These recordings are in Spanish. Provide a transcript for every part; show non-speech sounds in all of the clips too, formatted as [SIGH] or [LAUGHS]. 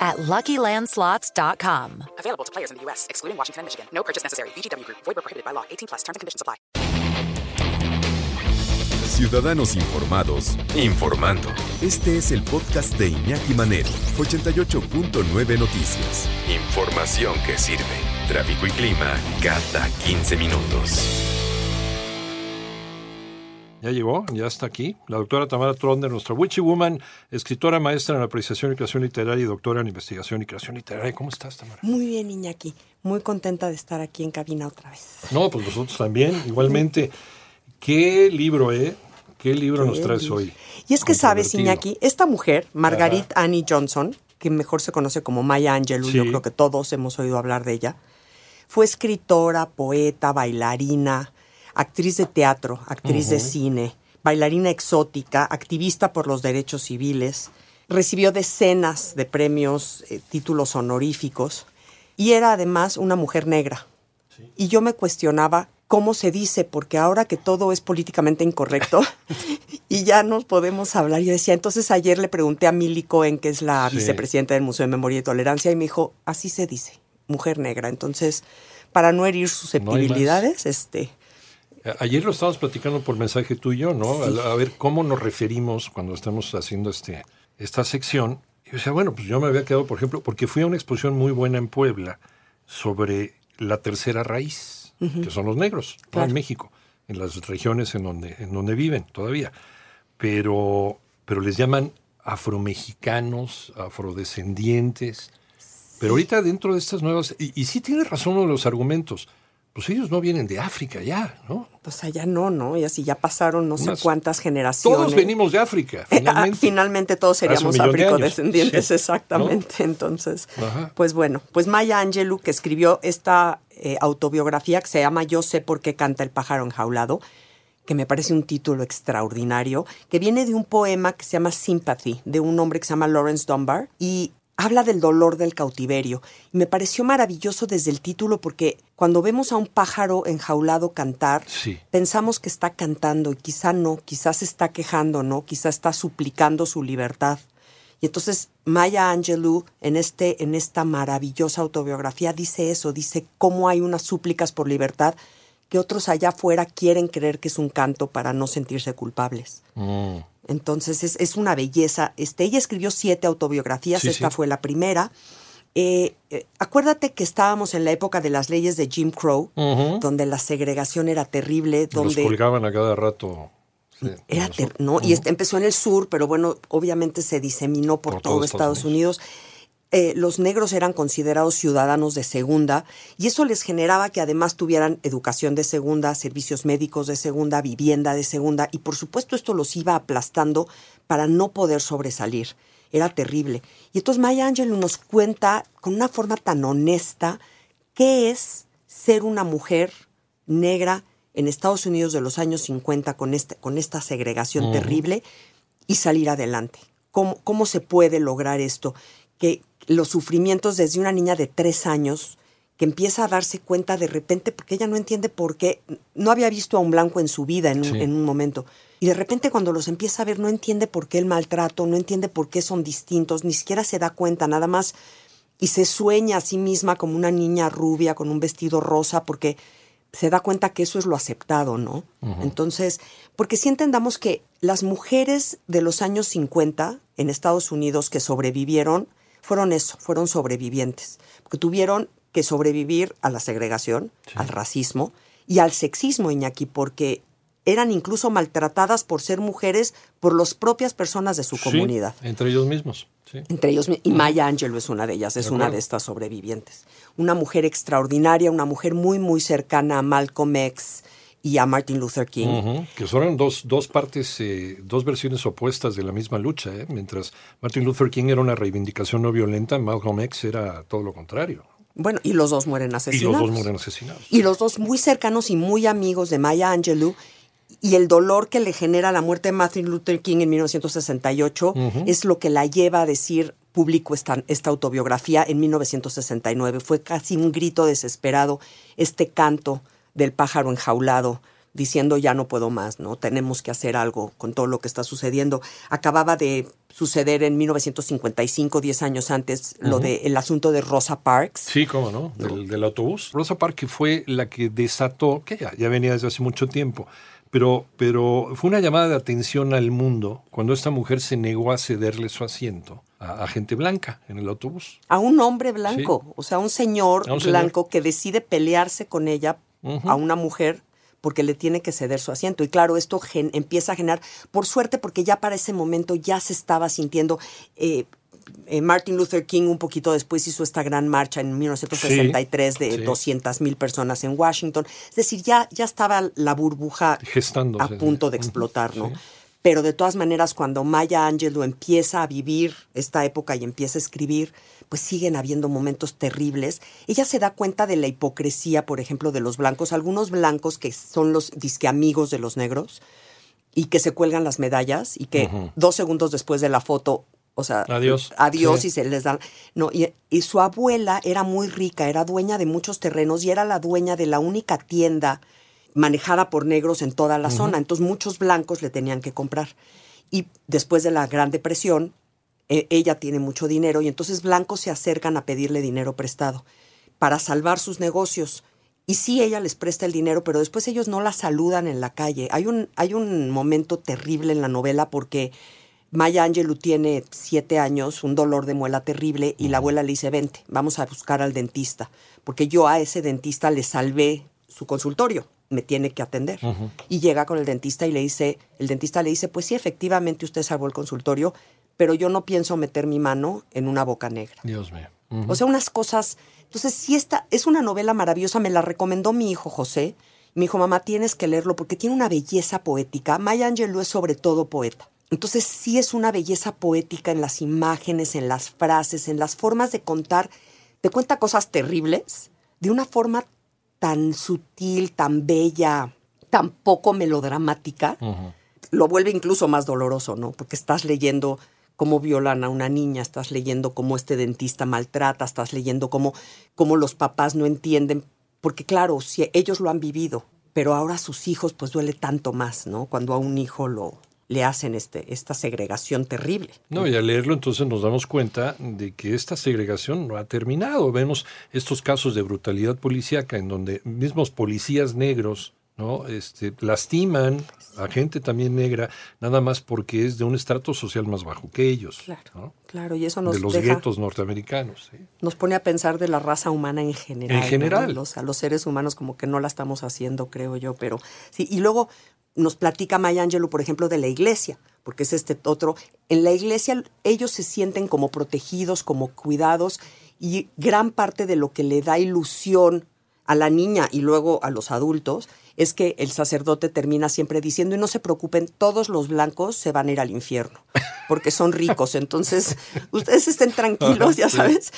at LuckyLandSlots.com. Available to players in the U.S., excluding Washington and Michigan. No purchase necessary. VGW Group. Void prohibited by law. 18 plus. Terms and conditions apply. Ciudadanos informados, informando. Este es el podcast de Iñaki Manero, 88.9 Noticias. Información que sirve. Tráfico y clima cada 15 minutos. Ya llegó, ya está aquí. La doctora Tamara Tronder, nuestra Witchy Woman, escritora maestra en apreciación y creación literaria y doctora en investigación y creación literaria. ¿Cómo estás, Tamara? Muy bien, Iñaki. Muy contenta de estar aquí en cabina otra vez. No, pues nosotros también, igualmente. ¿Qué libro, eh? ¿Qué libro nos traes hoy? Y es que sabes. Iñaki, esta mujer, Margarit Annie Johnson, que mejor se conoce como Maya Angelou, Sí. yo creo que todos hemos oído hablar de ella, fue escritora, poeta, bailarina, actriz de teatro, actriz de cine, bailarina exótica, activista por los derechos civiles, recibió decenas de premios, eh, títulos honoríficos, y era además una mujer negra. Y yo me cuestionaba cómo se dice, porque ahora que todo es políticamente incorrecto [LAUGHS] y ya no podemos hablar, yo decía, entonces ayer le pregunté a Milly Cohen, que es la Sí. vicepresidenta del Museo de Memoria y Tolerancia, y me dijo, así se dice, mujer negra. Entonces, para no herir susceptibilidades, este, A- Ayer lo estábamos platicando por mensaje tuyo, ¿no? Sí. A, a ver cómo nos referimos cuando estamos haciendo este, esta sección. Y yo decía, bueno, pues yo me había quedado, por ejemplo, porque fui a una exposición muy buena en Puebla sobre la tercera raíz, que son los negros. Claro. en México, en las regiones en donde, en donde viven todavía. Pero, pero les llaman afromexicanos, afrodescendientes. Pero ahorita dentro de estas nuevas, y, y sí tiene razón uno de los argumentos, pues ellos no vienen de África ya, ¿no? pues allá no, ¿no? Y así ya pasaron no sé cuántas generaciones. Todos venimos de África, Eh, [LAUGHS] ah, finalmente. finalmente todos seríamos afrodescendientes, Sí, exactamente. Entonces, Ajá. pues bueno, pues Maya Angelou, que escribió esta eh, autobiografía que se llama Yo sé por qué canta el pájaro enjaulado, que me parece un título extraordinario, que viene de un poema que se llama Sympathy, de un hombre que se llama Lawrence Dunbar, y habla del dolor del cautiverio. Y me pareció maravilloso desde el título porque cuando vemos a un pájaro enjaulado cantar, Sí. pensamos que está cantando y quizá no, quizás se está quejando, ¿no? Quizá está suplicando su libertad. Y entonces Maya Angelou en este en esta maravillosa autobiografía dice eso, dice cómo hay unas súplicas por libertad que otros allá afuera quieren creer que es un canto para no sentirse culpables. Mm. Entonces es, es una belleza. Este, ella escribió siete autobiografías, Sí, esta sí. fue la primera. Eh, eh, acuérdate que estábamos en la época de las leyes de Jim Crow, donde la segregación era terrible, Los donde colgaban a cada rato. sí, era los- ter- no, y este, empezó en el sur, pero bueno, obviamente se diseminó por, Por todo Estados Unidos. Eh, los negros eran considerados ciudadanos de segunda y eso les generaba que además tuvieran educación de segunda, servicios médicos de segunda, vivienda de segunda y por supuesto esto los iba aplastando para no poder sobresalir. Era terrible. Y entonces Maya Angelou nos cuenta con una forma tan honesta qué es ser una mujer negra en Estados Unidos de los años 50 con, este, con esta segregación terrible y salir adelante. ¿Cómo, ¿Cómo se puede lograr esto? Que los sufrimientos desde una niña de tres años que empieza a darse cuenta de repente, porque ella no entiende por qué, no había visto a un blanco en su vida en un, Sí. en un momento. Y de repente cuando los empieza a ver, no entiende por qué el maltrato, no entiende por qué son distintos, ni siquiera se da cuenta, nada más. Y se sueña a sí misma como una niña rubia con un vestido rosa, porque se da cuenta que eso es lo aceptado, ¿no? Entonces, porque si entendamos que las mujeres de los años 50 en Estados Unidos que sobrevivieron fueron eso, fueron sobrevivientes, porque tuvieron que sobrevivir a la segregación, al racismo y al sexismo, Iñaki, porque eran incluso maltratadas por ser mujeres por las propias personas de su Sí, comunidad. entre ellos mismos. Sí. Entre ellos, y Maya Angelou es una de ellas, es De una de estas sobrevivientes. Una mujer extraordinaria, una mujer muy, muy cercana a Malcolm X y a Martin Luther King. Que son dos, dos partes, eh, dos versiones opuestas de la misma lucha. ¿eh? Mientras Martin Luther King era una reivindicación no violenta, Malcolm X era todo lo contrario. Bueno, y los dos mueren Y asesinados. los dos mueren asesinados. Y los dos muy cercanos y muy amigos de Maya Angelou. Y el dolor que le genera la muerte de Martin Luther King en 1968 es lo que la lleva a decir público esta, esta autobiografía en 1969. Fue casi un grito desesperado, este canto del pájaro enjaulado, diciendo ya no puedo más, ¿no? Tenemos que hacer algo con todo lo que está sucediendo. Acababa de suceder en 1955, 10 años antes, lo de el asunto de Rosa Parks. Sí, cómo no, del, del autobús. Rosa Parks fue la que desató, que ya, ya venía desde hace mucho tiempo, pero, pero fue una llamada de atención al mundo cuando esta mujer se negó a cederle su asiento a, a gente blanca en el autobús. a un hombre blanco, Sí. o sea, un señor A un señor. blanco que decide pelearse con ella, a una mujer, porque le tiene que ceder su asiento. Y claro, esto gen- empieza a generar, por suerte, porque ya para ese momento ya se estaba sintiendo. eh, eh, Martin Luther King un poquito después hizo esta gran marcha en 1963 de Sí. 200 mil personas en Washington. Es decir, ya, ya estaba la burbuja Gestándose, a punto de explotar, ¿no? sí. Pero de todas maneras, cuando Maya Angelou empieza a vivir esta época y empieza a escribir, pues siguen habiendo momentos terribles. Ella se da cuenta de la hipocresía, por ejemplo, de los blancos. Algunos blancos que son los disque amigos de los negros y que se cuelgan las medallas y que dos segundos después de la foto, o sea, Adiós. adiós Sí. y se les dan. No, y, y su abuela era muy rica, era dueña de muchos terrenos y era la dueña de la única tienda manejada por negros en toda la zona. Entonces muchos blancos le tenían que comprar. Y después de la Gran Depresión, eh, ella tiene mucho dinero y entonces blancos se acercan a pedirle dinero prestado para salvar sus negocios. Y sí, ella les presta el dinero, pero después ellos no la saludan en la calle. Hay un, hay un momento terrible en la novela porque Maya Angelou tiene siete años, un dolor de muela terrible, y la abuela le dice, vente, vamos a buscar al dentista, porque yo a ese dentista le salvé su consultorio, me tiene que atender. Y llega con el dentista y le dice, el dentista le dice, pues sí, efectivamente usted salvó el consultorio, pero yo no pienso meter mi mano en una boca negra. Dios mío. O sea, unas cosas. Entonces, sí, esta es una novela maravillosa. Me la recomendó mi hijo José. Me dijo, mamá, tienes que leerlo porque tiene una belleza poética. Maya Angelou es sobre todo poeta. Entonces, sí es una belleza poética en las imágenes, en las frases, en las formas de contar. Te cuenta cosas terribles de una forma tan sutil, tan bella, tan poco melodramática lo vuelve incluso más doloroso, ¿no? Porque estás leyendo cómo violan a una niña, estás leyendo cómo este dentista maltrata, estás leyendo cómo, cómo los papás no entienden, porque claro, si ellos lo han vivido, pero ahora a sus hijos pues duele tanto más, ¿no? Cuando a un hijo lo le hacen este, esta segregación terrible. No, y al leerlo entonces nos damos cuenta de que esta segregación no ha terminado. Vemos estos casos de brutalidad policíaca en donde mismos policías negros ¿no? este, lastiman a gente también negra nada más porque es de un estrato social más bajo que ellos. Claro, ¿no? claro, y eso nos de los deja- guetos norteamericanos. ¿sí? nos pone a pensar de la raza humana en general. En general. ¿no? Los, a los seres humanos como que no la estamos haciendo, creo yo, pero sí. Y luego nos platica Maya Angelou, por ejemplo, de la iglesia, porque es este otro. En la iglesia ellos se sienten como protegidos, como cuidados, y gran parte de lo que le da ilusión a la niña y luego a los adultos es que el sacerdote termina siempre diciendo, y no se preocupen, todos los blancos se van a ir al infierno, porque son ricos, entonces [LAUGHS] ustedes estén tranquilos, ya sabes.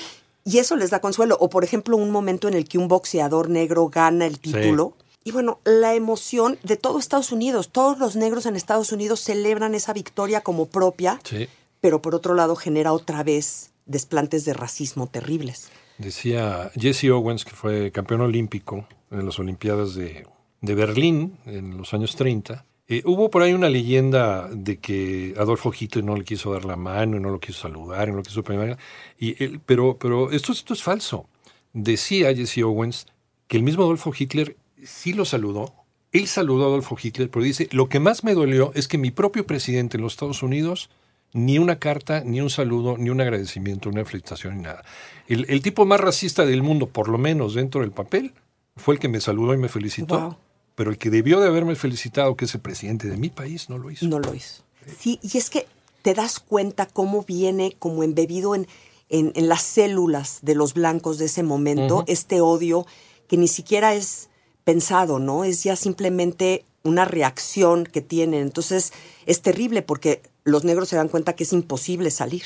Y eso les da consuelo. O por ejemplo, un momento en el que un boxeador negro gana el título. Y bueno, la emoción de todo Estados Unidos, todos los negros en Estados Unidos celebran esa victoria como propia, Sí. pero por otro lado genera otra vez desplantes de racismo terribles. Decía Jesse Owens, que fue campeón olímpico en las Olimpiadas de, de Berlín en los años 30. eh, hubo por ahí una leyenda de que Adolfo Hitler no le quiso dar la mano y no lo quiso saludar y no lo quiso premiar. Y él- pero pero esto, esto es falso. Decía Jesse Owens que el mismo Adolfo Hitler sí lo saludó. Él saludó a Adolfo Hitler, pero dice, lo que más me dolió es que mi propio presidente en los Estados Unidos ni una carta, ni un saludo, ni un agradecimiento, una felicitación, ni nada. El, el tipo más racista del mundo, por lo menos dentro del papel, fue el que me saludó y me felicitó. Wow. Pero el que debió de haberme felicitado, que es el presidente de mi país, no lo hizo. No lo hizo. Sí, y es que te das cuenta cómo viene como embebido en, en, en las células de los blancos de ese momento, este odio que ni siquiera es pensado, ¿no? Es ya simplemente una reacción que tienen. Entonces es terrible porque los negros se dan cuenta que es imposible salir.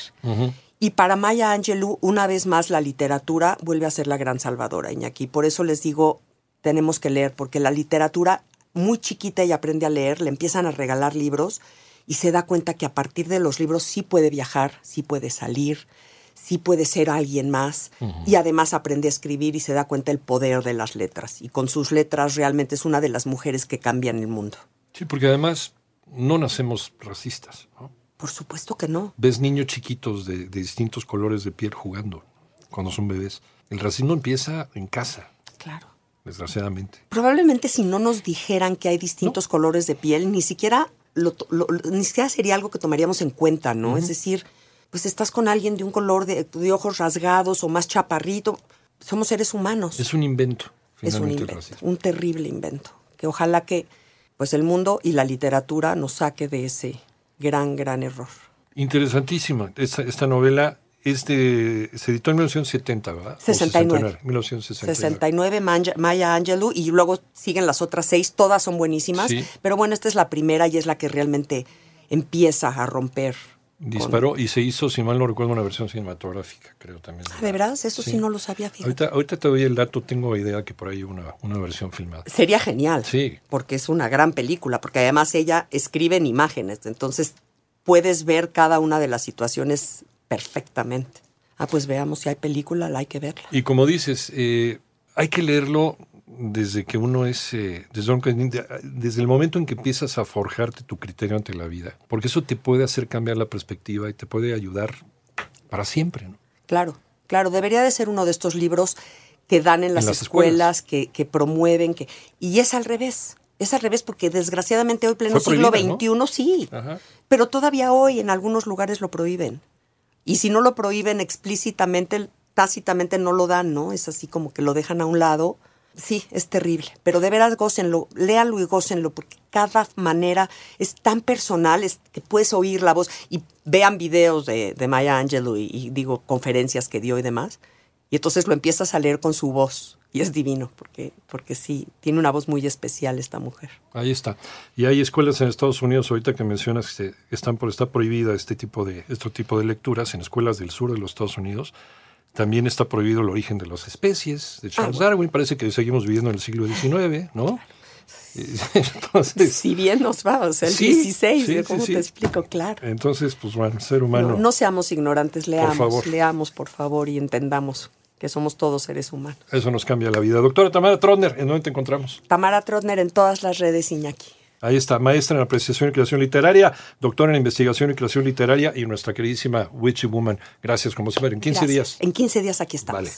Y para Maya Angelou, una vez más, la literatura vuelve a ser la gran salvadora, Iñaki. Por eso les digo, tenemos que leer, porque la literatura, muy chiquita y aprende a leer, le empiezan a regalar libros y se da cuenta que a partir de los libros sí puede viajar, sí puede salir, sí puede ser alguien más y además aprende a escribir y se da cuenta el poder de las letras. Y con sus letras realmente es una de las mujeres que cambian el mundo. Sí, porque además no nacemos racistas. ¿no? Por supuesto que no. Ves niños chiquitos de, de distintos colores de piel jugando cuando son bebés. El racismo empieza en casa, Claro. desgraciadamente. Probablemente si no nos dijeran que hay distintos colores de piel, ni siquiera lo- lo- ni siquiera sería algo que tomaríamos en cuenta, ¿no? Es decir, pues estás con alguien de un color de, de ojos rasgados o más chaparrito. Somos seres humanos. Es un invento, Es un invento, un terrible invento. Que ojalá que pues el mundo y la literatura nos saque de ese gran, gran error. Interesantísima. Esta, esta novela es de, se editó en 1970, ¿verdad? O 69. 1969. 69 Maya, Maya Angelou y luego siguen las otras seis, todas son buenísimas, Sí. pero bueno, esta es la primera y es la que realmente empieza a romper. Con- Disparó y se hizo, si mal no recuerdo, una versión cinematográfica, creo también. Ah, ¿De veras? Eso sí. no lo sabía, fíjate. Ahorita, ahorita te doy el dato, tengo idea que por ahí una, una versión filmada. Sería genial. Sí. Porque es una gran película, porque además ella escribe en imágenes, entonces puedes ver cada una de las situaciones perfectamente. Ah, pues veamos si hay película, la hay que verla. Y como dices, eh, hay que leerlo desde que uno es, eh, desde, desde el momento en que empiezas a forjarte tu criterio ante la vida, porque eso te puede hacer cambiar la perspectiva y te puede ayudar para siempre. ¿no? Claro, claro, debería de ser uno de estos libros que dan en las, las escuelas, Que, que promueven, que y es al revés. Es al revés porque desgraciadamente hoy pleno siglo. XXI sí, Ajá. pero todavía hoy en algunos lugares lo prohíben. Y si no lo prohíben explícitamente, tácitamente no lo dan, ¿no? Es así como que lo dejan a un lado. Sí, es terrible, pero de veras gócenlo, léanlo y gócenlo, porque cada manera es tan personal es que puedes oír la voz y vean videos de, de Maya Angelou y, digo conferencias que dio y demás, y entonces lo empiezas a leer con su voz y es divino, porque, porque sí, tiene una voz muy especial esta mujer. Ahí está. Y hay escuelas en Estados Unidos, ahorita que mencionas que están por, está prohibida este tipo de, este tipo de lecturas en escuelas del sur de los Estados Unidos. También está prohibido el origen de las especies de Charles Darwin. Parece que seguimos viviendo en el siglo XIX, ¿no? [LAUGHS] Entonces, Si bien nos va, o sea, el Sí, 16, sí, ¿cómo sí, te explico? Claro. entonces, pues bueno, ser humano. No, no seamos ignorantes, leamos, favor. leamos por favor y entendamos que somos todos seres humanos. Eso nos cambia la vida. Doctora Tamara Trotner, ¿en dónde te encontramos? Tamara Trotner en todas las redes, Iñaki. Ahí está, maestra en apreciación y creación literaria, doctora en investigación y creación literaria y nuestra queridísima Witchy Woman. Gracias, como siempre, en 15 Gracias. días. En 15 días aquí estamos. Vale.